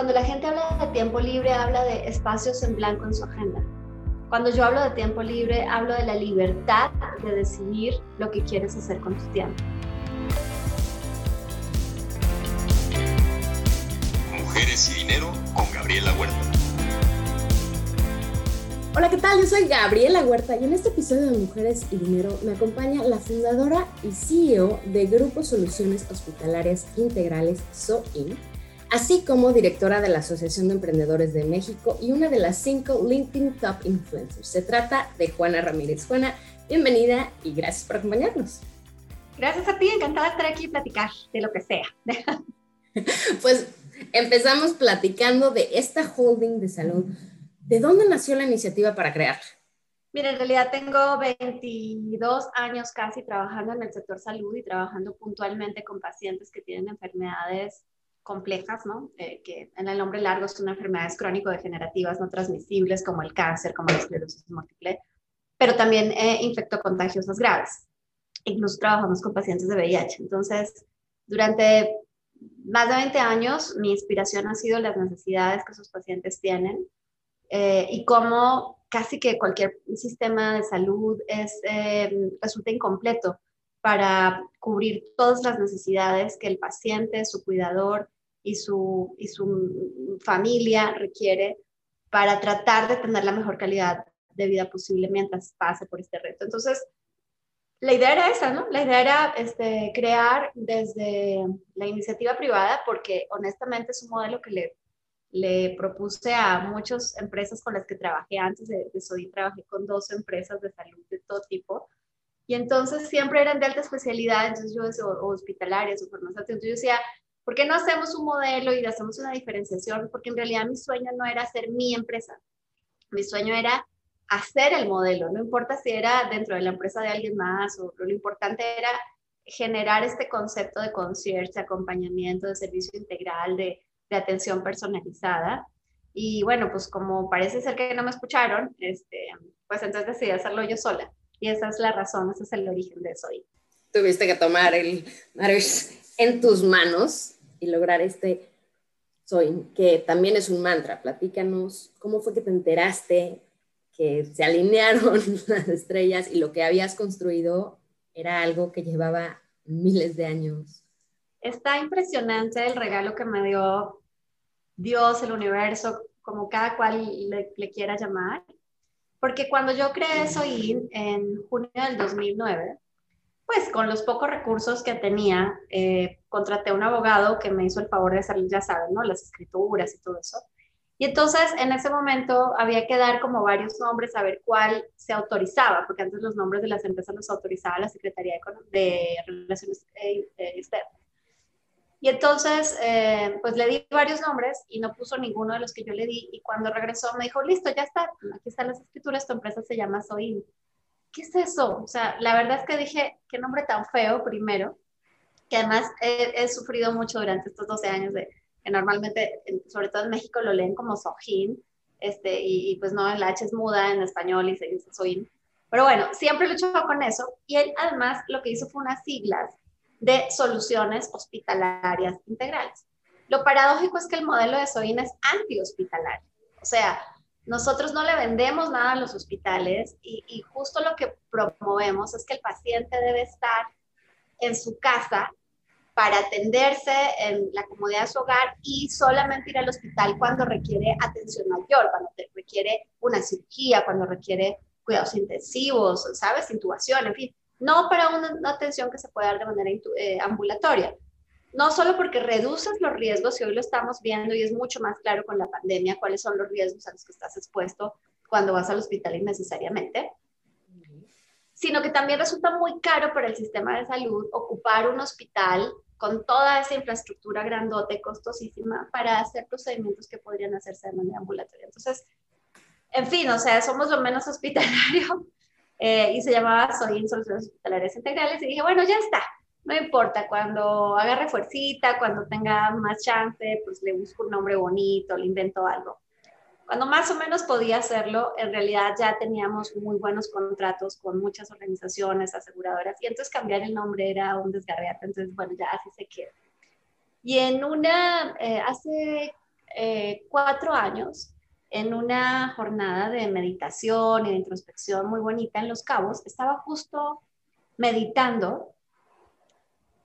cuando la gente habla de tiempo libre, habla de espacios en blanco en su agenda. Cuando yo hablo de tiempo libre, hablo de la libertad de decidir lo que quieres hacer con tu tiempo. Mujeres y Dinero con Gabriela Huerta. Hola, ¿qué tal? Yo soy Gabriela Huerta y en este episodio de Mujeres y Dinero me acompaña la fundadora y CEO de Grupo Soluciones Hospitalarias Integrales, SOIN, así como directora de la Asociación de Emprendedores de México y una de las cinco LinkedIn Top Influencers. Se trata de Juana Ramírez. Juana, bienvenida y gracias por acompañarnos. Gracias a ti, encantada de estar aquí y platicar de lo que sea. pues empezamos platicando de esta holding de salud. ¿De dónde nació la iniciativa para crearla? Mira, en realidad tengo 22 años casi trabajando en el sector salud y trabajando puntualmente con pacientes que tienen enfermedades complejas, ¿no? Eh, que en el nombre largo son enfermedades crónico-degenerativas no transmisibles como el cáncer, como la esclerosis múltiple, pero también eh, infectocontagiosas graves. Incluso trabajamos con pacientes de VIH. Entonces, durante más de 20 años, mi inspiración ha sido las necesidades que esos pacientes tienen eh, y cómo casi que cualquier sistema de salud es, eh, resulta incompleto para cubrir todas las necesidades que el paciente, su cuidador y su, y su familia requiere para tratar de tener la mejor calidad de vida posible mientras pase por este reto. Entonces, la idea era esa, ¿no? La idea era este, crear desde la iniciativa privada, porque honestamente es un modelo que le, le propuse a muchas empresas con las que trabajé antes de, de Sodi, trabajé con dos empresas de salud de todo tipo, y entonces siempre eran de alta especialidad, entonces yo decía, o, hospitalarias o farmacéuticas, entonces yo decía, ¿por qué no hacemos un modelo y hacemos una diferenciación? Porque en realidad mi sueño no era hacer mi empresa, mi sueño era hacer el modelo, no importa si era dentro de la empresa de alguien más, o lo importante era generar este concepto de concierge, de acompañamiento, de servicio integral, de, de, atención personalizada. Y bueno, pues como parece ser que no me escucharon, este, pues entonces decidí hacerlo yo sola. Y esa es la razón, ese es el origen de eso. Tuviste que tomar el en tus manos y lograr este soy, que también es un mantra. Platícanos, ¿cómo fue que te enteraste que se alinearon las estrellas y lo que habías construido era algo que llevaba miles de años? Está impresionante el regalo que me dio Dios, el universo, como cada cual le, le quiera llamar porque cuando yo creé Soin en junio del 2009, pues con los pocos recursos que tenía, eh, contraté a un abogado que me hizo el favor de hacer, ya saben, ¿no? Las escrituras y todo eso. Y entonces en ese momento había que dar como varios nombres a ver cuál se autorizaba, porque antes los nombres de las empresas los autorizaba la Secretaría de, Relaciones eh, eh, Externas. Y entonces, eh, pues le di varios nombres y no puso ninguno de los que yo le di. Y cuando regresó me dijo, listo, ya está, aquí están las escrituras, tu empresa se llama Soin. ¿Qué es eso? O sea, la verdad es que dije, qué nombre tan feo primero, que además he, sufrido mucho durante estos 12 años de que normalmente, sobre todo en México, lo leen como Soin, este, y, pues no, la H es muda en español y se dice Soin. Pero bueno, siempre luchó con eso. Y él además lo que hizo fue unas siglas de soluciones hospitalarias integrales. Lo paradójico es que el modelo de Soin es anti-hospitalario. O sea, nosotros no le vendemos nada a los hospitales y, y, justo lo que promovemos es que el paciente debe estar en su casa para atenderse en la comodidad de su hogar y solamente ir al hospital cuando requiere atención mayor, cuando requiere una cirugía, cuando requiere cuidados intensivos, ¿sabes? Intubación, en fin no para una, atención que se puede dar de manera eh, ambulatoria. No solo porque reduces los riesgos, y hoy lo estamos viendo y es mucho más claro con la pandemia cuáles son los riesgos a los que estás expuesto cuando vas al hospital innecesariamente, sino que también resulta muy caro para el sistema de salud ocupar un hospital con toda esa infraestructura grandote, costosísima, para hacer procedimientos que podrían hacerse de manera ambulatoria. Entonces, en fin, o sea, somos lo menos hospitalario eh, y se llamaba Soy en Soluciones Hospitalarias Integrales y dije, bueno, ya está, no importa, cuando haga refuercita, cuando tenga más chance, pues le busco un nombre bonito, le invento algo. Cuando más o menos podía hacerlo, en realidad ya teníamos muy buenos contratos con muchas organizaciones aseguradoras y entonces cambiar el nombre era un desgarriate, entonces bueno, ya así se queda. Y en una, eh, hace eh, cuatro años en una jornada de meditación y de introspección muy bonita en Los Cabos. Estaba justo meditando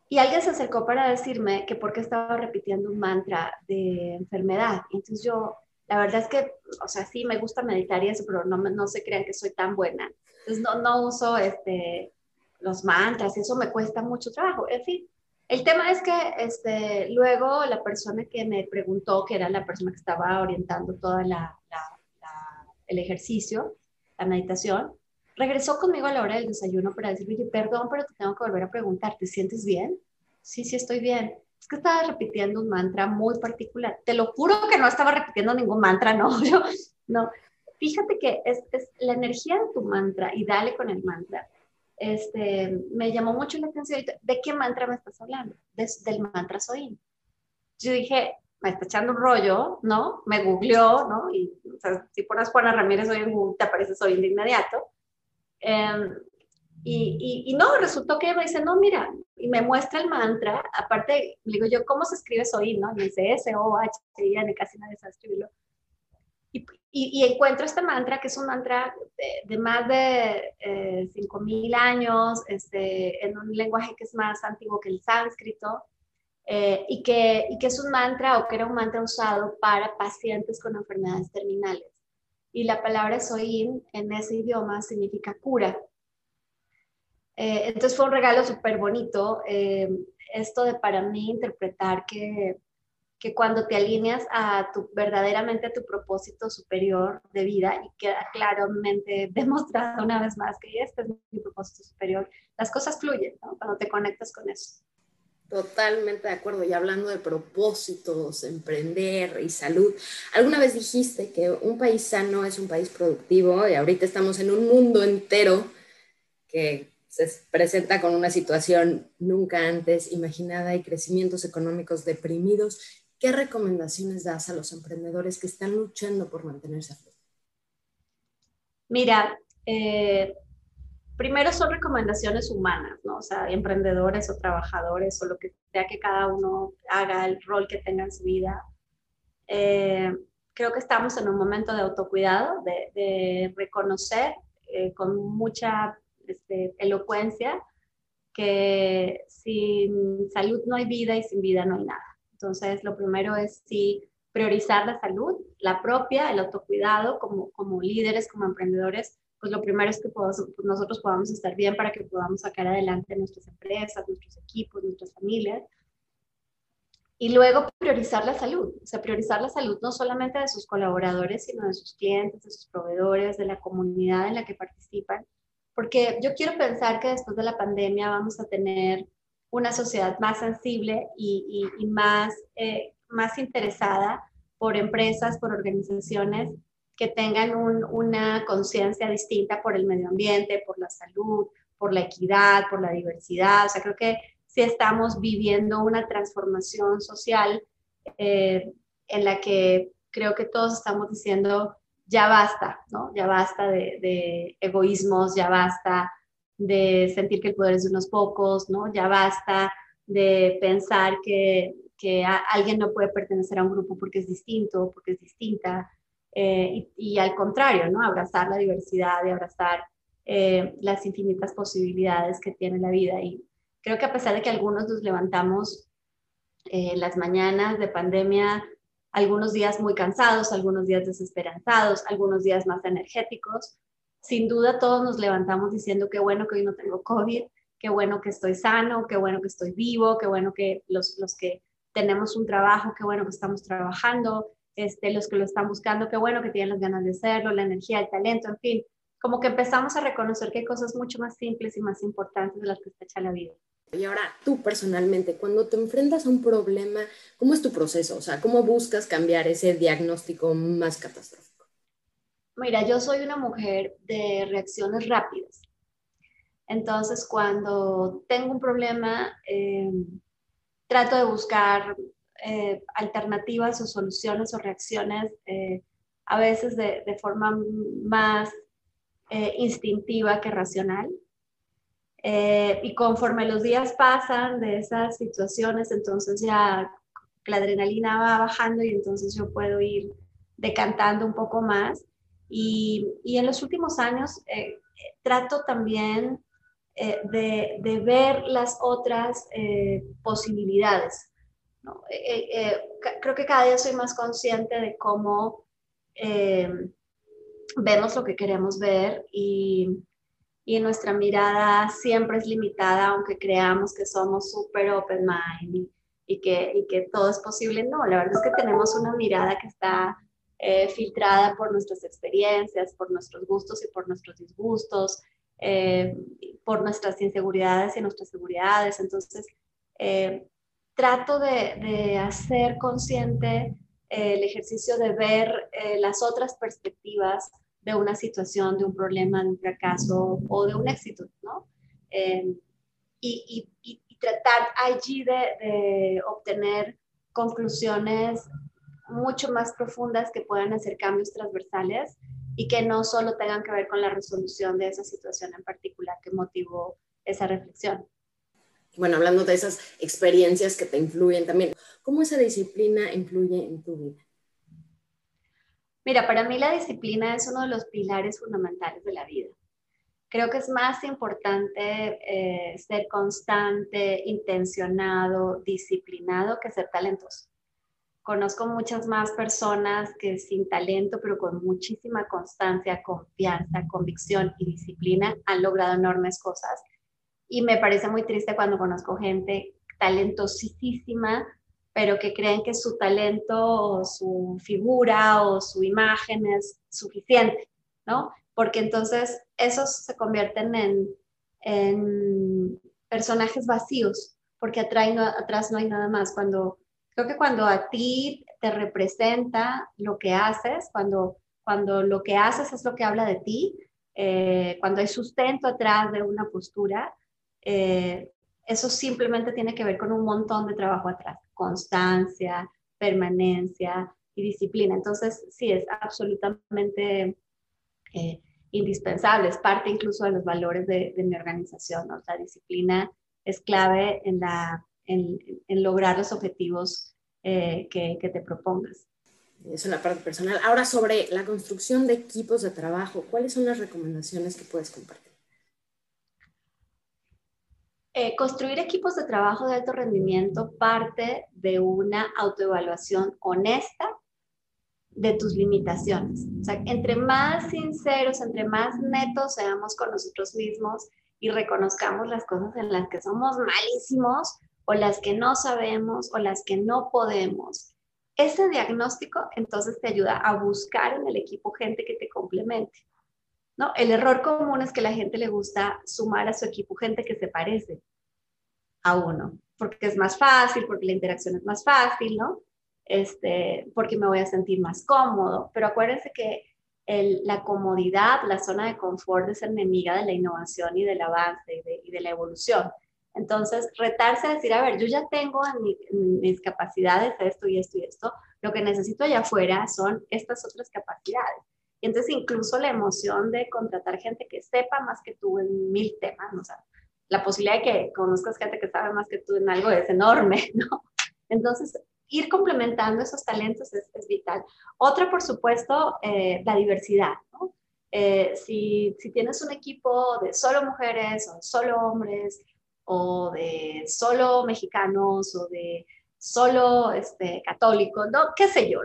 y alguien se acercó para decirme que porque estaba repitiendo un mantra de enfermedad. Entonces yo, la verdad es que, o sea, sí me gusta meditar y eso, pero no, no se crean que soy tan buena. Entonces no, no uso este, los mantras, eso me cuesta mucho trabajo. En fin, el tema es que este, luego la persona que me preguntó, que era la persona que estaba orientando todo el ejercicio, la meditación, regresó conmigo a la hora del desayuno para decirme, oye, perdón, pero te tengo que volver a preguntar, ¿te sientes bien? Sí, sí, estoy bien. Es que estaba repitiendo un mantra muy particular. Te lo juro que no estaba repitiendo ningún mantra, no, yo, no. Fíjate que es, es la energía de tu mantra y dale con el mantra este, me llamó mucho la atención. ¿De qué mantra me estás hablando? del mantra Soin. Yo dije, me está echando un rollo, ¿no? Me googleó, ¿no? Y o sea, si pones Juana Ramírez hoy en Google, te aparece Soin de inmediato. Em, y, y, no, resultó que me dice, no, mira, y me muestra el mantra. Aparte, digo yo, ¿cómo se escribe Soin, no? Y dice S-O-H-I-N, casi nadie sabe escribirlo. Y, encuentro este mantra, que es un mantra de, más de eh, 5.000 años, este, en un lenguaje que es más antiguo que el sánscrito, eh, y, que, y que es un mantra o que era un mantra usado para pacientes con enfermedades terminales. Y la palabra soin en ese idioma significa cura. Eh, entonces fue un regalo súper bonito eh, esto de para mí interpretar que que cuando te alineas a tu, verdaderamente a tu propósito superior de vida y queda claramente demostrado una vez más que este es mi propósito superior, las cosas fluyen, ¿no? Cuando te conectas con eso. Totalmente de acuerdo. Y hablando de propósitos, emprender y salud, alguna vez dijiste que un país sano es un país productivo y ahorita estamos en un mundo entero que se presenta con una situación nunca antes imaginada y crecimientos económicos deprimidos ¿qué recomendaciones das a los emprendedores que están luchando por mantenerse a flote? Mira, eh, primero son recomendaciones humanas, ¿no? O sea, emprendedores o trabajadores o lo que sea que cada uno haga, el rol que tenga en su vida. Eh, creo que estamos en un momento de autocuidado, de, reconocer eh, con mucha este, elocuencia que sin salud no hay vida y sin vida no hay nada. Entonces, lo primero es sí priorizar la salud, la propia, el autocuidado como, como líderes, como emprendedores, pues lo primero es que pues nosotros podamos estar bien para que podamos sacar adelante nuestras empresas, nuestros equipos, nuestras familias. Y luego priorizar la salud, o sea, priorizar la salud no solamente de sus colaboradores, sino de sus clientes, de sus proveedores, de la comunidad en la que participan, porque yo quiero pensar que después de la pandemia vamos a tener una sociedad más sensible y, más, eh, más interesada por empresas, por organizaciones que tengan una conciencia distinta por el medio ambiente, por la salud, por la equidad, por la diversidad. O sea, creo que sí estamos viviendo una transformación social eh, en la que creo que todos estamos diciendo, ya basta, ¿no? Ya basta de, de egoísmos, ya basta de sentir que el poder es de unos pocos, ¿no? Ya basta de pensar que, que alguien no puede pertenecer a un grupo porque es distinto, porque es distinta, eh, y, al contrario, ¿no? Abrazar la diversidad y abrazar eh, las infinitas posibilidades que tiene la vida. Y creo que a pesar de que algunos nos levantamos eh, las mañanas de pandemia, algunos días muy cansados, algunos días desesperanzados, algunos días más energéticos, sin duda todos nos levantamos diciendo qué bueno que hoy no tengo COVID, qué bueno que estoy sano, qué bueno que estoy vivo, qué bueno que los, los que tenemos un trabajo, qué bueno que estamos trabajando, este, los que lo están buscando, qué bueno que tienen las ganas de hacerlo, la energía, el talento, en fin, como que empezamos a reconocer que hay cosas mucho más simples y más importantes de las que está hecha la vida. Y ahora, tú personalmente, cuando te enfrentas a un problema, ¿cómo es tu proceso? O sea, ¿cómo buscas cambiar ese diagnóstico más catastrófico? Mira, yo soy una mujer de reacciones rápidas. Entonces, cuando tengo un problema, eh, trato de buscar eh, alternativas o soluciones o reacciones, eh, a veces de, forma más instintiva que racional. y conforme los días pasan de esas situaciones, entonces ya la adrenalina va bajando y entonces yo puedo ir decantando un poco más. Y, y en los últimos años eh, trato también eh, de, de, ver las otras eh, posibilidades. ¿no? creo que cada día soy más consciente de cómo vemos lo que queremos ver y, y nuestra mirada siempre es limitada, aunque creamos que somos súper open mind y, que, y que todo es posible. No, la verdad es que tenemos una mirada que está eh, filtrada por nuestras experiencias, por nuestros gustos y por nuestros disgustos, eh, por nuestras inseguridades y nuestras seguridades. Entonces, eh, trato de, hacer consciente el ejercicio de ver las otras perspectivas de una situación, de un problema, de un fracaso o de un éxito, ¿no? Y, tratar allí de, obtener conclusiones mucho más profundas que puedan hacer cambios transversales y que no solo tengan que ver con la resolución de esa situación en particular que motivó esa reflexión. Bueno, hablando de esas experiencias que te influyen también, ¿cómo esa disciplina influye en tu vida? Mira, para mí la disciplina es uno de los pilares fundamentales de la vida. Creo que es más importante eh, ser constante, intencionado, disciplinado que ser talentoso. Conozco muchas más personas que sin talento, pero con muchísima constancia, confianza, convicción y disciplina han logrado enormes cosas. Y me parece muy triste cuando conozco gente talentosísima, pero que creen que su talento su figura o su imagen es suficiente, ¿no? Porque entonces esos se convierten en, en personajes vacíos, porque atrás no hay nada más. Cuando, creo que cuando a ti te representa lo que haces, cuando, cuando lo que haces es lo que habla de ti, eh, cuando hay sustento atrás de una postura, eh, eso simplemente tiene que ver con un montón de trabajo atrás constancia, permanencia y disciplina. Entonces, sí, es absolutamente eh, indispensable, es parte incluso de los valores de, mi organización. La disciplina es clave en, la, en, lograr los objetivos eh, que, que te propongas. Eso es la parte personal. Ahora sobre la construcción de equipos de trabajo, ¿cuáles son las recomendaciones que puedes compartir? Eh, construir equipos de trabajo de alto rendimiento parte de una autoevaluación honesta de tus limitaciones. O sea, entre más sinceros, entre más netos seamos con nosotros mismos y reconozcamos las cosas en las que somos malísimos o las que no sabemos o las que no podemos, ese diagnóstico entonces te ayuda a buscar en el equipo gente que te complemente. ¿no? El error común es que la gente le gusta sumar a su equipo gente que se parece a uno, porque es más fácil, porque la interacción es más fácil, ¿no? Este, porque me voy a sentir más cómodo. Pero acuérdense que la comodidad, la zona de confort es enemiga de la innovación y del avance y de, la evolución. Entonces, retarse a decir, a ver, yo ya tengo en, mis capacidades esto y esto y esto, lo que necesito allá afuera son estas otras capacidades. Y entonces incluso la emoción de contratar gente que sepa más que tú en mil temas. O la posibilidad de que conozcas gente que sabe más que tú en algo es enorme, ¿no? Entonces, ir complementando esos talentos es, vital. Otra, por supuesto, eh, la diversidad, ¿no? Eh, si, si, tienes un equipo de solo mujeres o solo hombres o de solo mexicanos o de solo este, católicos, ¿no? qué sé yo,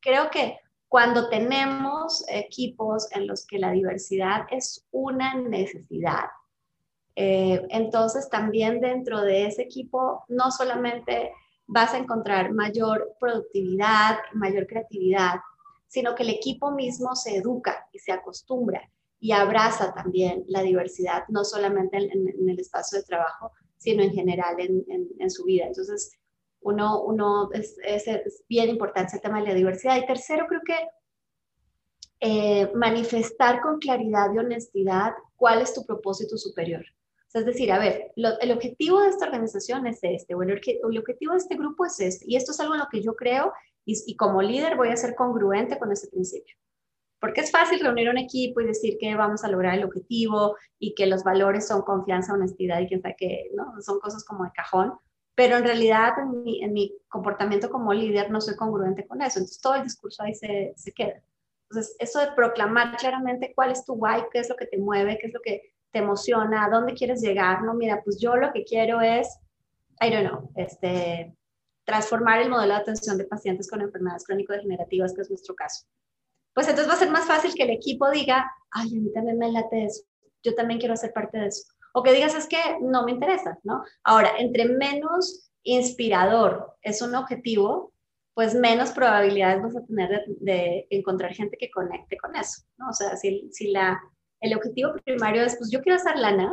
creo que cuando tenemos equipos en los que la diversidad es una necesidad, eh, entonces también dentro de ese equipo no solamente vas a encontrar mayor productividad, mayor creatividad, sino que el equipo mismo se educa y se acostumbra y abraza también la diversidad, no solamente en, el espacio de trabajo, sino en general en, su vida. Entonces, uno, uno es, bien importante el tema de la diversidad. Y tercero, creo que eh, manifestar con claridad y honestidad cuál es tu propósito superior. es decir, a ver, el objetivo de esta organización es este, bueno, el, el, objetivo de este grupo es este, y esto es algo en lo que yo creo y como líder voy a ser congruente con ese principio. Porque es fácil reunir un equipo y decir que vamos a lograr el objetivo y que los valores son confianza, honestidad y quién sabe qué, ¿no? Son cosas como de cajón pero en realidad en mi, comportamiento como líder no soy congruente con eso. Entonces todo el discurso ahí se, se queda. Entonces, eso de proclamar claramente cuál es tu why, qué es lo que te mueve, qué es lo que te emociona, a dónde quieres llegar, no, mira, pues yo lo que quiero es, I don't know, este, transformar el modelo de atención de pacientes con enfermedades crónico-degenerativas, que es nuestro caso. Pues entonces va a ser más fácil que el equipo diga, ay, a mí también me late eso, yo también quiero ser parte de eso. O que digas, es que no me interesa, ¿no? Ahora, entre menos inspirador es un objetivo, pues menos probabilidades vas a tener de, encontrar gente que conecte con eso, ¿no? O sea, si, si la, el objetivo primario es, pues yo quiero hacer lana,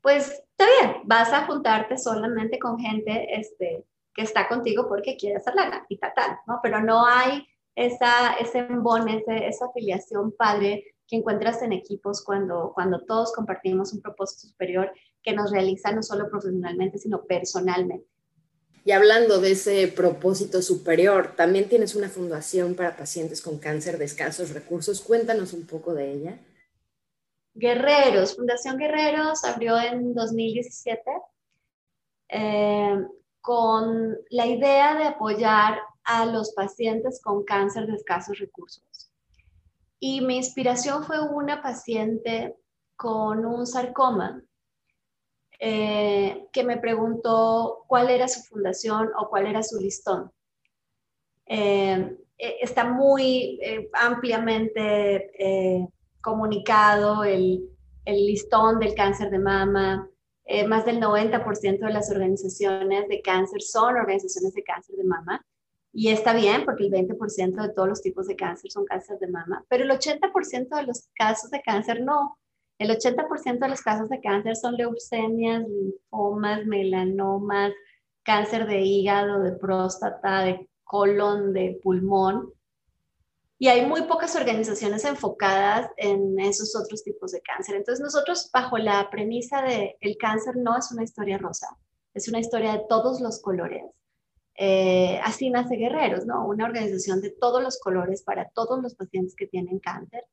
pues está bien, vas a juntarte solamente con gente este, que está contigo porque quiere hacer lana y tal, tal, ¿no? Pero no hay esa, ese embone, esa afiliación padre que encuentras en equipos cuando, cuando todos compartimos un propósito superior que nos realiza no solo profesionalmente, sino personalmente. Y hablando de ese propósito superior, también tienes una fundación para pacientes con cáncer de escasos recursos. Cuéntanos un poco de ella. Guerreros, Fundación Guerreros abrió en 2017 eh, con la idea de apoyar a los pacientes con cáncer de escasos recursos. Y mi inspiración fue una paciente con un sarcoma eh, que me preguntó cuál era su fundación o cuál era su listón. Eh, eh, está muy ampliamente comunicado el, el, listón del cáncer de mama. más del 90% de las organizaciones de cáncer son organizaciones de cáncer de mama. Y está bien porque el 20% de todos los tipos de cáncer son cáncer de mama, pero el 80% de los casos de cáncer no. El 80% de los casos de cáncer son leucemias, linfomas, melanomas, cáncer de hígado, de próstata, de colon, de pulmón. Y hay muy pocas organizaciones enfocadas en esos otros tipos de cáncer. Entonces nosotros bajo la premisa de el cáncer no es una historia rosa, es una historia de todos los colores. Eh, así nace Guerreros, ¿no? Una organización de todos los colores para todos los pacientes que tienen cáncer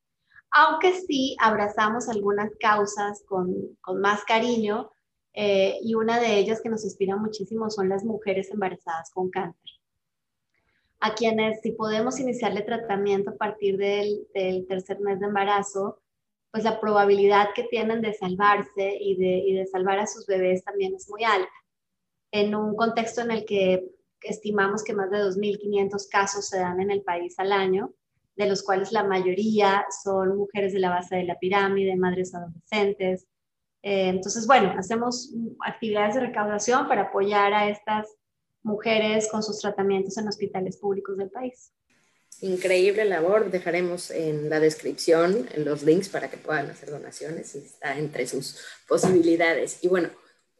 aunque sí abrazamos algunas causas con, más cariño eh, y una de ellas que nos inspira muchísimo son las mujeres embarazadas con cáncer, a quienes si podemos iniciarle tratamiento a partir del, tercer mes de embarazo, pues la probabilidad que tienen de salvarse y de, y de salvar a sus bebés también es muy alta. En un contexto en el que estimamos que más de 2.500 casos se dan en el país al año, de los cuales la mayoría son mujeres de la base de la pirámide, madres adolescentes. Eh, entonces, bueno, hacemos actividades de recaudación para apoyar a estas mujeres con sus tratamientos en hospitales públicos del país. Increíble labor. Dejaremos en la descripción los links para que puedan hacer donaciones está entre sus posibilidades. Y bueno,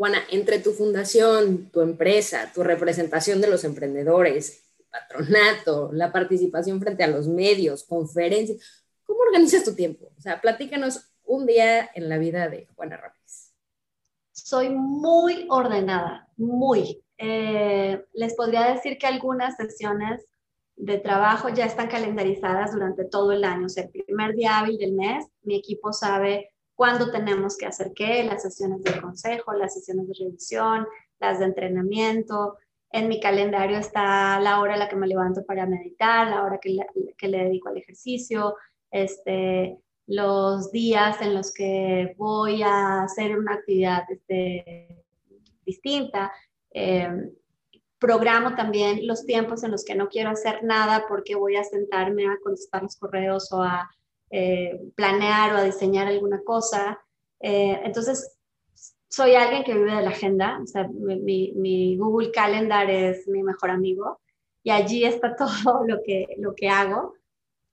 Juana, entre tu fundación, tu empresa, tu representación de los emprendedores, patronato, la participación frente a los medios, conferencias. ¿Cómo organizas tu tiempo? O sea, platícanos un día en la vida de Juana Ramírez. Soy muy ordenada, muy. Eh, les podría decir que algunas sesiones de trabajo ya están calendarizadas durante todo el año. O sea, el primer día hábil del mes, mi equipo sabe cuándo tenemos que hacer qué, las sesiones de consejo, las sesiones de revisión, las de entrenamiento, en mi calendario está la hora a la que me levanto para meditar, la hora que le, que le dedico al ejercicio, este, los días en los que voy a hacer una actividad este, distinta. Em, programo también los tiempos en los que no quiero hacer nada porque voy a sentarme a contestar los correos o a eh, planear o a diseñar alguna cosa. Eh, entonces, soy alguien que vive de la agenda, o sea, mi, Google Calendar es mi mejor amigo y allí está todo lo que, lo que hago.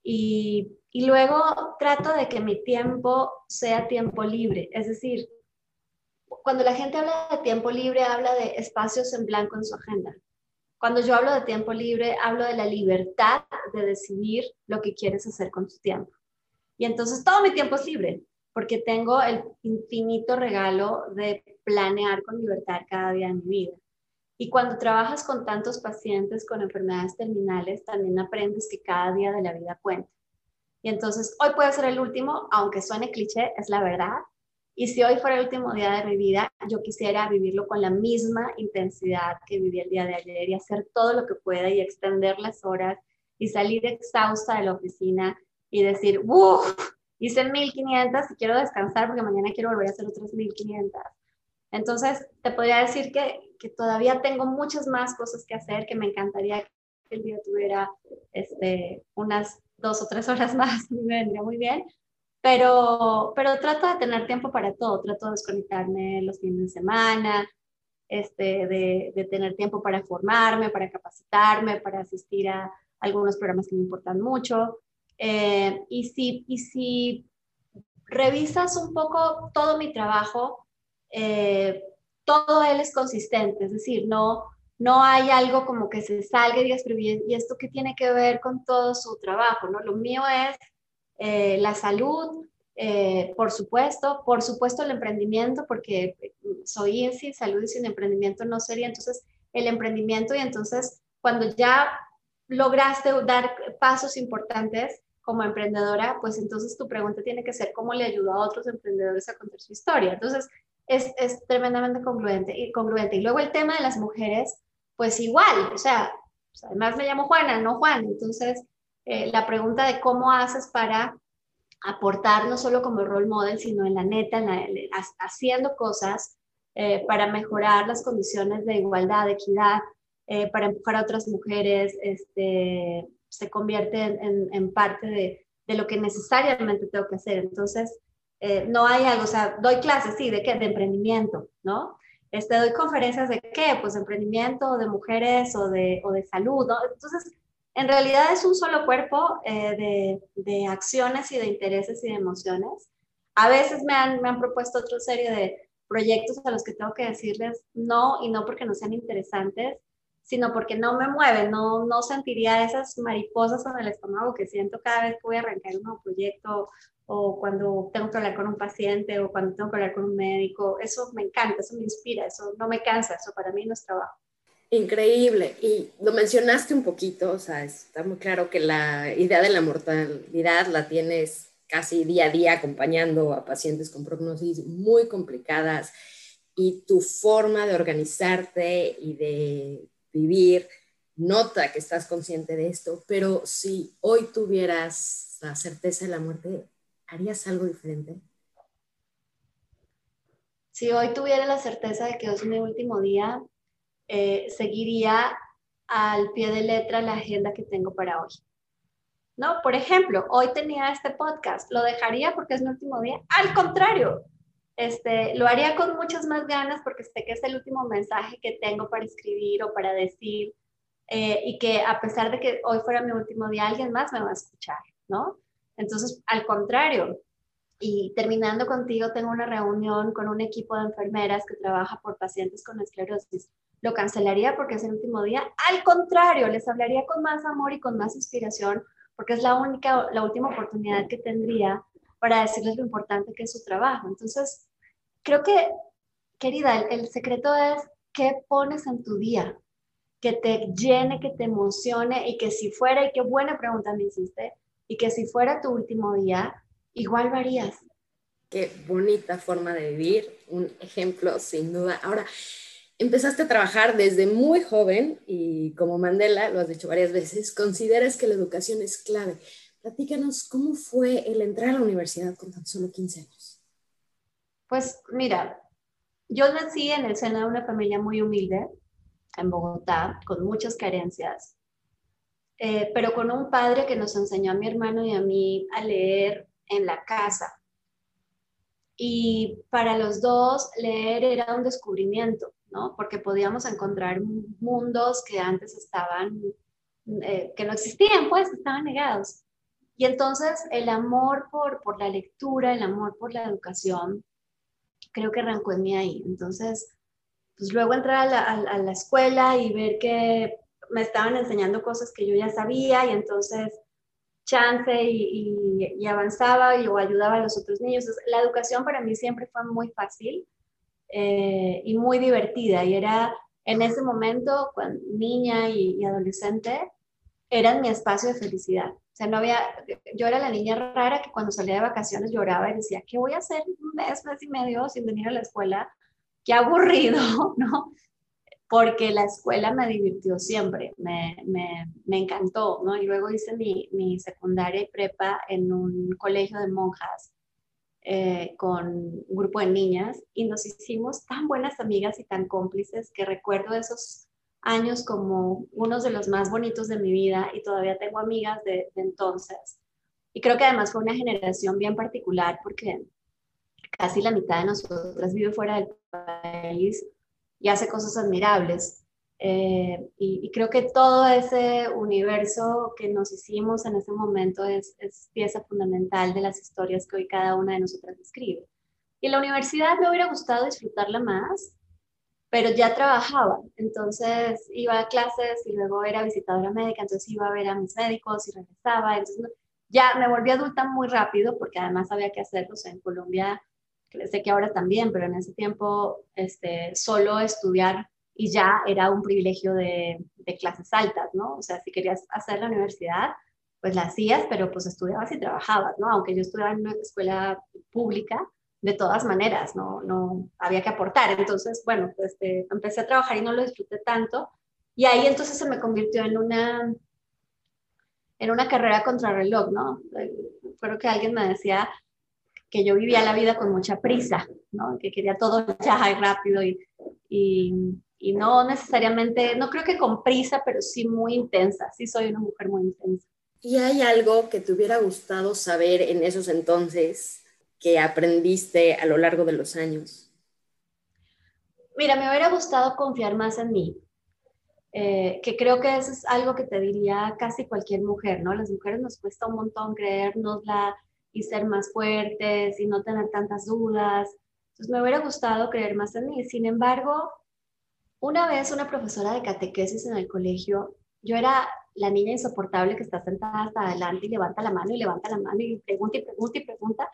Y, y luego trato de que mi tiempo sea tiempo libre, es decir, cuando la gente habla de tiempo libre, habla de espacios en blanco en su agenda. Cuando yo hablo de tiempo libre, hablo de la libertad de decidir lo que quieres hacer con tu tiempo. Y entonces todo mi tiempo es libre porque tengo el infinito regalo de planear con libertad cada día de mi vida. Y cuando trabajas con tantos pacientes con enfermedades terminales, también aprendes que cada día de la vida cuenta. Y entonces, hoy puede ser el último, aunque suene cliché, es la verdad. Y si hoy fuera el último día de mi vida, yo quisiera vivirlo con la misma intensidad que viví el día de ayer y hacer todo lo que pueda y extender las horas y salir exhausta de la oficina y decir, uff, hice 1500 y quiero descansar porque mañana quiero volver a hacer otras 1500. Entonces, te podría decir que, que todavía tengo muchas más cosas que hacer, que me encantaría que el día tuviera este, unas dos o tres horas más, me vendría muy bien, pero, pero trato de tener tiempo para todo, trato de desconectarme los fines de semana, este, de, de, tener tiempo para formarme, para capacitarme, para asistir a algunos programas que me importan mucho. Eh, y, si, y si revisas un poco todo mi trabajo, eh, todo él es consistente, es decir, no, no hay algo como que se salga y digas, pero ¿y esto qué tiene que ver con todo su trabajo? ¿no? Lo mío es eh, la salud, eh, por supuesto, por supuesto el emprendimiento, porque soy INSI, salud y sin emprendimiento no sería, entonces el emprendimiento y entonces cuando ya lograste dar pasos importantes como emprendedora, pues entonces tu pregunta tiene que ser cómo le ayudó a otros emprendedores a contar su historia. Entonces es, es tremendamente congruente y, congruente. Y luego el tema de las mujeres, pues igual, o sea, además me llamo Juana, no Juan, entonces eh, la pregunta de cómo haces para aportar no solo como role model, sino en la neta, haciendo cosas eh, para mejorar las condiciones de igualdad, de equidad, eh, para empujar a otras mujeres, este, se convierte en, en, parte de, de, lo que necesariamente tengo que hacer. Entonces, no hay algo, o sea, doy clases, sí, ¿de qué? De emprendimiento, ¿no? Este, doy conferencias de qué? Pues de emprendimiento, de mujeres o de, o de salud, ¿no? Entonces, en realidad es un solo cuerpo eh, de, acciones y de intereses y de emociones. A veces me han, me han propuesto otra serie de proyectos a los que tengo que decirles no y no porque no sean interesantes, sino porque no me mueven, no, no sentiría esas mariposas en el estómago que siento cada vez que voy a arrancar un nuevo proyecto o cuando tengo que hablar con un paciente o cuando tengo que hablar con un médico. Eso me encanta, eso me inspira, eso no me cansa, eso para mí no es trabajo. Increíble. Y lo mencionaste un poquito, o sea, está muy claro que la idea de la mortalidad la tienes casi día a día acompañando a pacientes con prognosis muy complicadas y tu forma de organizarte y de vivir nota que estás consciente de esto, pero si hoy tuvieras la certeza de la muerte, ¿harías algo diferente? Si hoy tuviera la certeza de que es mi último día, eh, seguiría al pie de letra la agenda que tengo para hoy. ¿No? Por ejemplo, hoy tenía este podcast, ¿lo dejaría porque es mi último día? Al contrario, este, lo haría con muchas más ganas porque sé que es el último mensaje que tengo para escribir o para decir eh, y que a pesar de que hoy fuera mi último día, alguien más me va a escuchar, ¿no? Entonces, al contrario, y terminando contigo, tengo una reunión con un equipo de enfermeras que trabaja por pacientes con esclerosis lo cancelaría porque es el último día. Al contrario, les hablaría con más amor y con más inspiración porque es la única, la última oportunidad que tendría para decirles lo importante que es su trabajo. Entonces, creo que, querida, el, secreto es qué pones en tu día, que te llene, que te emocione y que si fuera, y qué buena pregunta me hiciste, y que si fuera tu último día, igual varías. Qué bonita forma de vivir, un ejemplo sin duda. Ahora, empezaste a trabajar desde muy joven y como Mandela, lo has dicho varias veces, consideras que la educación es clave. Platícanos cómo fue el entrar a la universidad con tan solo 15 años. Pues mira, yo nací en el seno de una familia muy humilde en Bogotá, con muchas carencias, eh, pero con un padre que nos enseñó a mi hermano y a mí a leer en la casa. Y para los dos leer era un descubrimiento ¿no? Porque podíamos encontrar mundos que antes estaban, eh, que no existían, pues, estaban negados. Y entonces el amor por, por la lectura, el amor por la educación, creo que arrancó en mí ahí. Entonces, pues luego entrar a la, escuela y ver que me estaban enseñando cosas que yo ya sabía y entonces chance y, y, y avanzaba y, o ayudaba a los otros niños. la educación para mí siempre fue muy fácil eh, y muy divertida. Y era en ese momento, niña y, adolescente, eran mi espacio de felicidad. O sea, no había, yo era la niña rara que cuando salía de vacaciones lloraba y decía, ¿qué voy a hacer un mes, mes y medio sin venir a la escuela? Qué aburrido, ¿no? Porque la escuela me divirtió siempre, me, me, me encantó, ¿no? Y luego hice mi, mi, secundaria y prepa en un colegio de monjas eh, con un grupo de niñas y nos hicimos tan buenas amigas y tan cómplices que recuerdo esos años como unos de los más bonitos de mi vida y todavía tengo amigas de, entonces. Y creo que además fue una generación bien particular porque casi la mitad de nosotras vive fuera del país y hace cosas admirables. Eh, y, creo que todo ese universo que nos hicimos en ese momento es, es, pieza fundamental de las historias que hoy cada una de nosotras escribe. Y en la universidad me hubiera gustado disfrutarla más, pero ya trabajaba, entonces iba a clases y luego era visitadora médica, entonces iba a ver a mis médicos y regresaba, entonces ya me volví adulta muy rápido porque además había que hacerlo, o en Colombia, sé que ahora también, pero en ese tiempo este, solo estudiar y ya era un privilegio de, de clases altas, ¿no? O sea, si querías hacer la universidad, pues la hacías, pero pues estudiabas y trabajabas, ¿no? Aunque yo estudiaba en una escuela pública, de todas maneras, no, no había que aportar. Entonces, bueno, pues este, empecé a trabajar y no lo disfruté tanto. Y ahí entonces se me convirtió en una, en una carrera contra reloj, ¿no? Creo que alguien me decía que yo vivía la vida con mucha prisa, ¿no? Que quería todo ya y rápido y, y, y no necesariamente, no creo que con prisa, pero sí muy intensa. Sí soy una mujer muy intensa. ¿Y hay algo que te hubiera gustado saber en esos entonces que aprendiste a lo largo de los años? Mira, me hubiera gustado confiar más en mí, eh, que creo que eso es algo que te diría casi cualquier mujer, ¿no? Las mujeres nos cuesta un montón creérnosla y ser más fuertes y no tener tantas dudas. Entonces me hubiera gustado creer más en mí. Sin embargo, una vez una profesora de catequesis en el colegio, yo era la niña insoportable que está sentada hasta adelante y levanta la mano y levanta la mano y pregunta y pregunta y pregunta.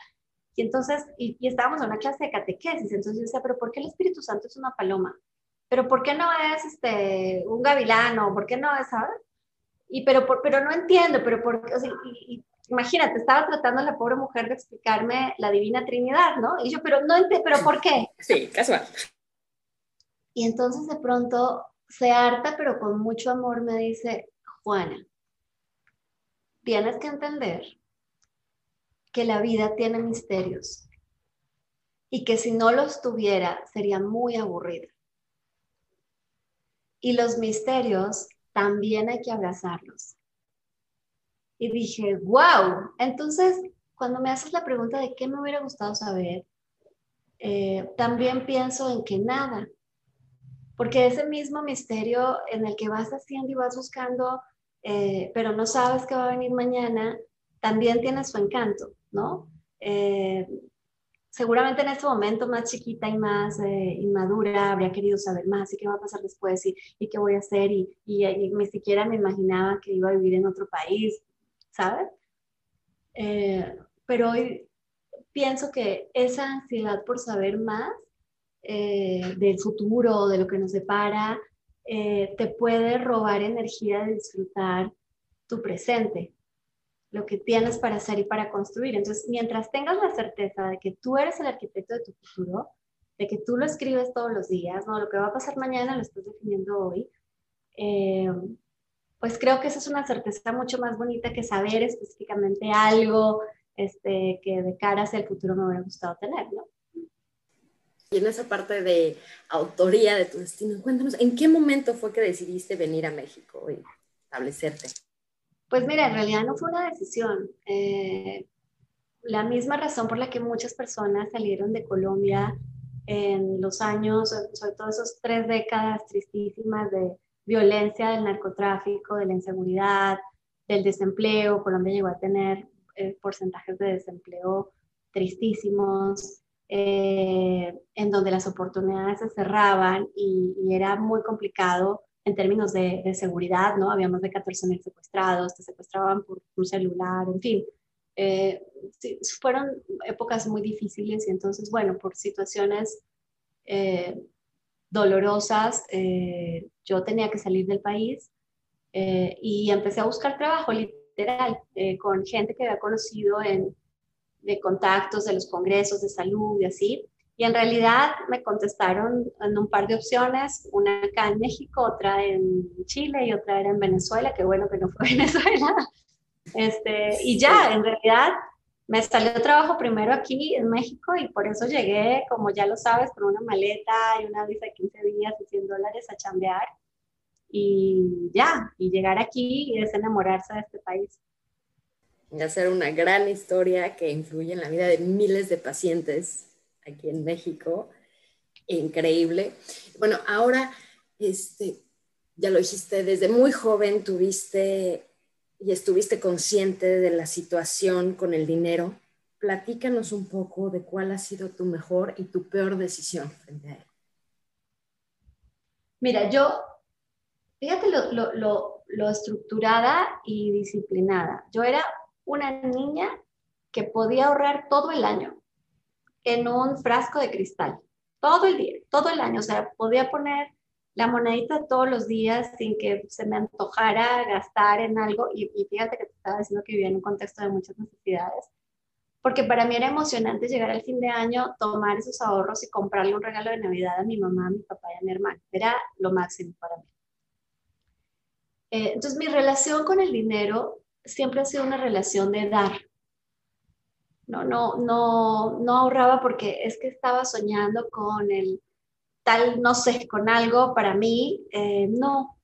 Y entonces, y, estábamos en una clase de catequesis, entonces yo decía, pero ¿por qué el Espíritu Santo es una paloma? ¿Pero por qué no es este, un gavilano? ¿Por qué no es, sabes? Y pero, pero no entiendo, pero por o sea, imagínate, estaba tratando a la pobre mujer de explicarme la divina Trinidad, ¿no? Y yo, pero no entiendo, pero ¿por qué? Sí, casual. Y entonces de pronto se harta, pero con mucho amor me dice, Juana, tienes que entender que la vida tiene misterios y que si no los tuviera sería muy aburrida. Y los misterios también hay que abrazarlos. Y dije, wow, entonces cuando me haces la pregunta de qué me hubiera gustado saber, eh, también pienso en que nada, porque ese mismo misterio en el que vas haciendo y vas buscando, eh, pero no sabes qué va a venir mañana, también tiene su encanto. ¿No? Eh, seguramente en este momento más chiquita y más eh, inmadura habría querido saber más y qué va a pasar después y, qué voy a hacer y, ni siquiera me imaginaba que iba a vivir en otro país, ¿sabes? Eh, pero hoy pienso que esa ansiedad por saber más del futuro, de lo que nos separa, te puede robar energía de disfrutar tu presente, lo que tienes para hacer y para construir. Entonces, mientras tengas la certeza de que tú eres el arquitecto de tu futuro, de que tú lo escribes todos los días, ¿no? Lo que va a pasar mañana lo estás definiendo hoy, eh, pues creo que esa es una certeza mucho más bonita que saber específicamente algo este, que de cara hacia el futuro me hubiera gustado tener, ¿no? Y en esa parte de autoría de tu destino, cuéntanos, ¿en qué momento fue que decidiste venir a México y establecerte? Pues mira, en realidad no fue una decisión. Eh, la misma razón por la que muchas personas salieron de Colombia en los años, sobre todo esas tres décadas tristísimas de violencia, del narcotráfico, de la inseguridad, del desempleo. Colombia llegó a tener eh, porcentajes de desempleo tristísimos, eh, en donde las oportunidades se cerraban y, y, era muy complicado en términos de, seguridad, ¿no? Había más de 14.000 secuestrados, te secuestraban por un celular, en fin. Eh, fueron épocas muy difíciles y entonces, bueno, por situaciones eh, dolorosas, eh, yo tenía que salir del país Eh, y empecé a buscar trabajo, literal, eh, con gente que había conocido en, de contactos de los congresos de salud y así. Y en realidad me contestaron en un par de opciones, una acá en México, otra en Chile y otra era en Venezuela, que bueno que no fue Venezuela. Este, y ya, en realidad me salió trabajo primero aquí en México y por eso llegué, como ya lo sabes, con una maleta y una visa de 15 días y 100 dólares a chambear. Y ya, y llegar aquí es enamorarse de este país. Y hacer una gran historia que influye en la vida de miles de pacientes aquí en México. Increíble. Bueno, ahora, este, ya lo dijiste, desde muy joven tuviste y estuviste consciente de la situación con el dinero. Platícanos un poco de cuál ha sido tu mejor y tu peor decisión frente a él. Mira, yo, fíjate lo, lo, lo, lo estructurada y disciplinada. Yo era una niña que podía ahorrar todo el año en un frasco de cristal, todo el día, todo el año. O sea, podía poner la monedita todos los días sin que se me antojara gastar en algo. Y, fíjate que te estaba diciendo que vivía en un contexto de muchas necesidades. Porque para mí era emocionante llegar al fin de año, tomar esos ahorros y comprarle un regalo de Navidad a mi mamá, a mi papá y a mi hermano. Era lo máximo para mí. Eh, entonces mi relación con el dinero siempre ha sido una relación de dar. No, no, no, no ahorraba porque es que estaba soñando con el tal, no sé, con algo para mí. Eh, no,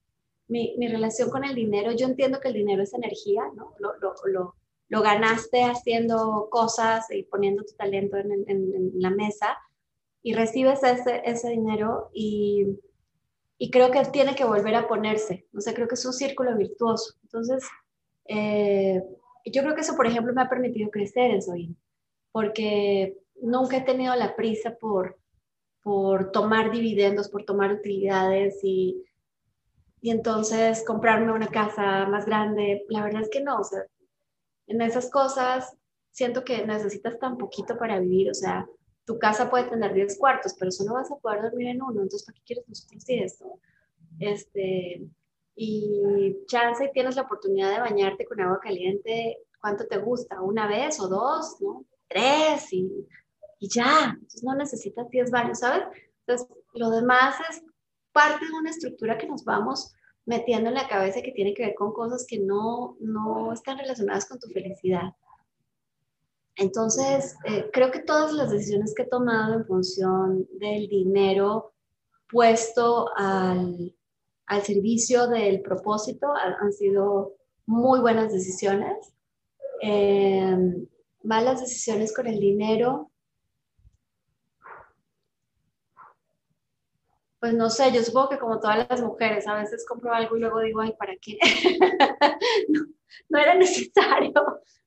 mi, mi, relación con el dinero, yo entiendo que el dinero es energía, ¿no? Lo, lo, lo, lo ganaste haciendo cosas y poniendo tu talento en, en, en la mesa y recibes ese, ese dinero y, y, creo que tiene que volver a ponerse. O sea, creo que es un círculo virtuoso. Entonces, eh, yo creo que eso, por ejemplo, me ha permitido crecer en Soy, porque nunca he tenido la prisa por, por tomar dividendos, por tomar utilidades y, y entonces comprarme una casa más grande. La verdad es que no, o sea, en esas cosas siento que necesitas tan poquito para vivir, o sea, tu casa puede tener 10 cuartos, pero eso no vas a poder dormir en uno, entonces ¿para qué quieres nosotros esto? Este, y chance tienes la oportunidad de bañarte con agua caliente, ¿cuánto te gusta? ¿Una vez o dos? ¿no? Tres y, y ya, entonces no necesitas 10 baños, ¿sabes? Entonces, lo demás es parte de una estructura que nos vamos metiendo en la cabeza que tiene que ver con cosas que no, no están relacionadas con tu felicidad. Entonces, eh, creo que todas las decisiones que he tomado en función del dinero puesto al, al servicio del propósito han, sido muy buenas decisiones. Eh, malas decisiones con el dinero. Pues no sé, yo supongo que como todas las mujeres, a veces compro algo y luego digo, ay, ¿para qué? no, era necesario,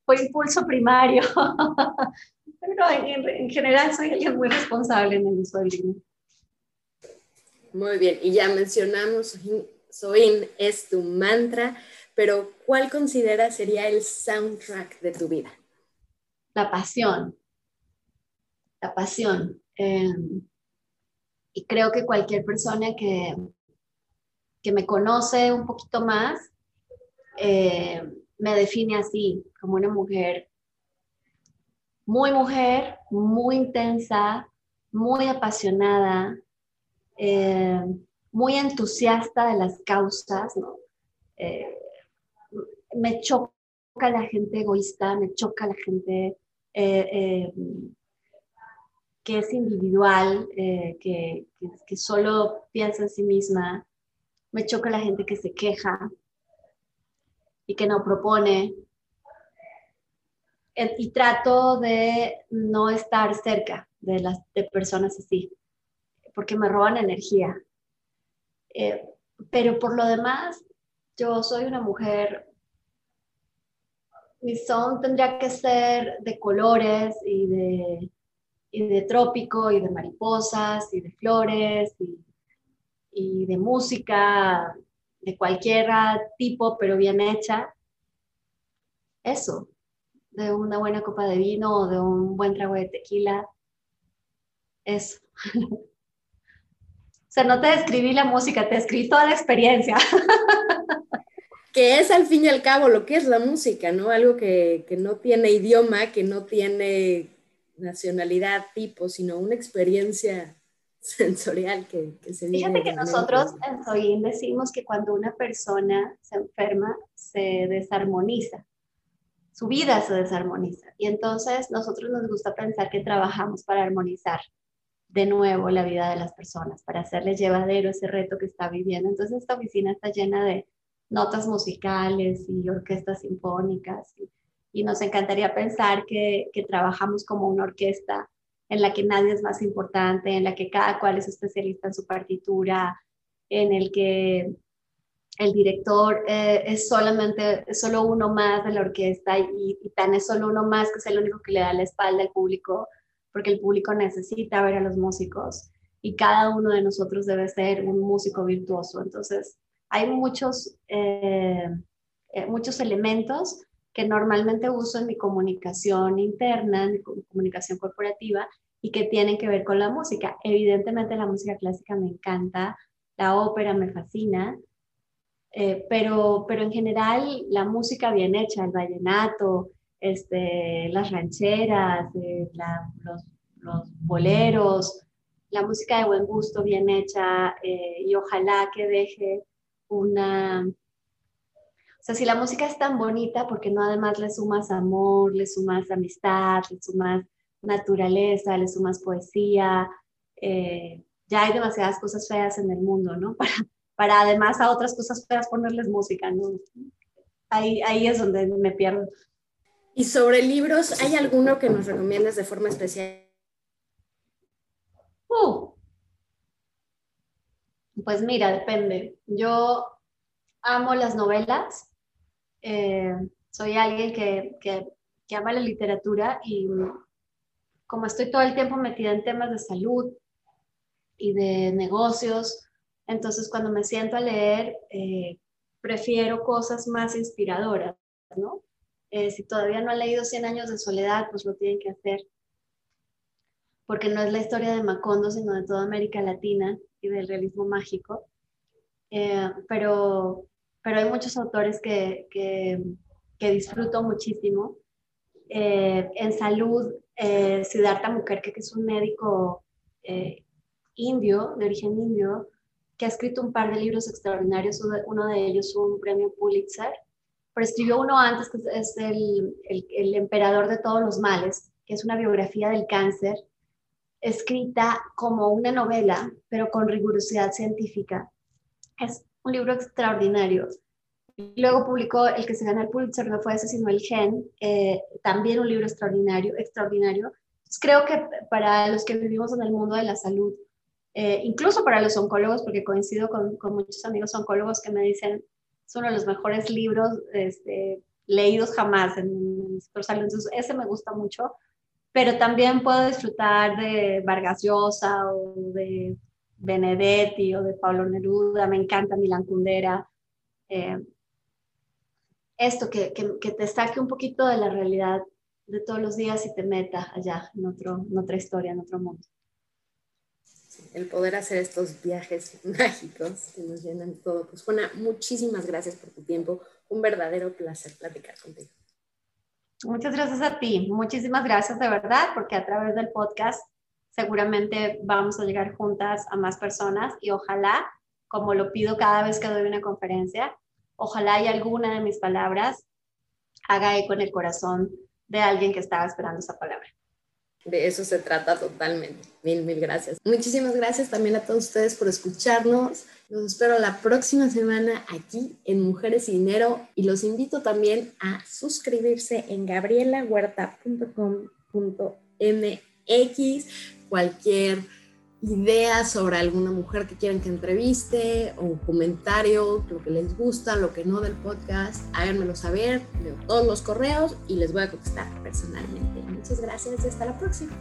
fue impulso primario. Pero en, en, general soy alguien muy responsable en el uso del dinero. Muy bien, y ya mencionamos, Soin es tu mantra, pero ¿cuál consideras sería el soundtrack de tu vida? La pasión, la pasión. Em, y creo que cualquier persona que, que me conoce un poquito más eh, me define así, como una mujer muy mujer, muy intensa, muy apasionada, eh, muy entusiasta de las causas, ¿no? Eh, me choca la gente egoísta, me choca la gente eh, que es individual, que, que, solo piensa en sí misma, me choca la gente que se queja y que no propone. Y trato de no estar cerca de las de personas así porque me roban energía. Eh, pero por lo demás, yo soy una mujer, mi son tendría que ser de colores y de, y de trópico y de mariposas y de flores y, y de música de cualquier tipo, pero bien hecha. Eso, de una buena copa de vino o de un buen trago de tequila. Eso. O sea, no te describí la música, te describí toda la experiencia. que es al fin y al cabo lo que es la música, ¿no? Algo que, que no tiene idioma, que no tiene nacionalidad, tipo, sino una experiencia sensorial que, que se. Fíjate que nosotros en Soyin decimos que cuando una persona se enferma, se desarmoniza, su vida se desarmoniza. Y entonces nosotros nos gusta pensar que trabajamos para armonizar de nuevo la vida de las personas, para hacerle llevadero ese reto que está viviendo. Entonces esta oficina está llena de notas musicales y orquestas sinfónicas y, y nos encantaría pensar que, que trabajamos como una orquesta en la que nadie es más importante, en la que cada cual es especialista en su partitura, en el que el director eh, es solamente solo uno más de la orquesta y, y, tan es solo uno más que es el único que le da la espalda al público, porque el público necesita ver a los músicos y cada uno de nosotros debe ser un músico virtuoso. Entonces, hay muchos, eh, eh, muchos elementos que normalmente uso en mi comunicación interna, en mi comunicación corporativa, y que tienen que ver con la música. Evidentemente la música clásica me encanta, la ópera me fascina, eh, pero, pero en general la música bien hecha, el vallenato, este, las rancheras, eh, los, los, boleros, la música de buen gusto bien hecha eh, y ojalá que deje una, o sea, si la música es tan bonita, porque no además le sumas amor, le sumas amistad, le sumas naturaleza, le sumas poesía? Eh, ya hay demasiadas cosas feas en el mundo, ¿no? Para, para además a otras cosas feas ponerles música, ¿no? Ahí, ahí es donde me pierdo. Y sobre libros, ¿hay alguno que nos recomiendas de forma especial? Uh. Pues mira, depende. Yo amo las novelas, eh, soy alguien que, que, que, ama la literatura y como estoy todo el tiempo metida en temas de salud y de negocios, entonces cuando me siento a leer, eh, prefiero cosas más inspiradoras, ¿no? Eh, si todavía no han leído 100 años de soledad, pues lo tienen que hacer, porque no es la historia de Macondo, sino de toda América Latina y del realismo mágico. pero pero hay muchos autores que, que, disfruto muchísimo. Eh, en salud, eh, Siddhartha Mukherjee, que es un médico eh, indio, de origen indio, que ha escrito un par de libros extraordinarios, uno de ellos un premio Pulitzer, pero escribió uno antes, que es el, el, emperador de todos los males, que es una biografía del cáncer, escrita como una novela, pero con rigurosidad científica. Es un libro extraordinario. Luego publicó el que se gana el Pulitzer, no fue ese, sino el Gen, eh, también un libro extraordinario, extraordinario. creo que para los que vivimos en el mundo de la salud, eh, incluso para los oncólogos, porque coincido con, con, muchos amigos oncólogos que me dicen, es uno de los mejores libros este, leídos jamás en, entonces ese me gusta mucho, pero también puedo disfrutar de Vargas Llosa o de Benedetti o de Pablo Neruda, me encanta Milan Kundera. Eh, esto, que, que, te saque un poquito de la realidad de todos los días y te meta allá en, otro, en otra historia, en otro mundo. El poder hacer estos viajes mágicos que nos llenan todo. Pues Juana, muchísimas gracias por tu tiempo. Un verdadero placer platicar contigo. Muchas gracias a ti. Muchísimas gracias de verdad, porque a través del podcast seguramente vamos a llegar juntas a más personas y ojalá, como lo pido cada vez que doy una conferencia, ojalá y alguna de mis palabras haga eco en el corazón de alguien que estaba esperando esa palabra. De eso se trata totalmente. Mil, mil gracias. Muchísimas gracias también a todos ustedes por escucharnos. Los espero la próxima semana aquí en Mujeres y Dinero y los invito también a suscribirse en gabrielahuerta.com.mx cualquier idea sobre alguna mujer que quieran que entreviste o comentario, lo que les gusta, lo que no del podcast, háganmelo saber, leo todos los correos y les voy a contestar personalmente. Muchas gracias y hasta la próxima.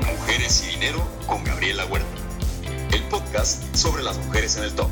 Mujeres y Dinero con Gabriela Huerta, el podcast sobre las mujeres en el top.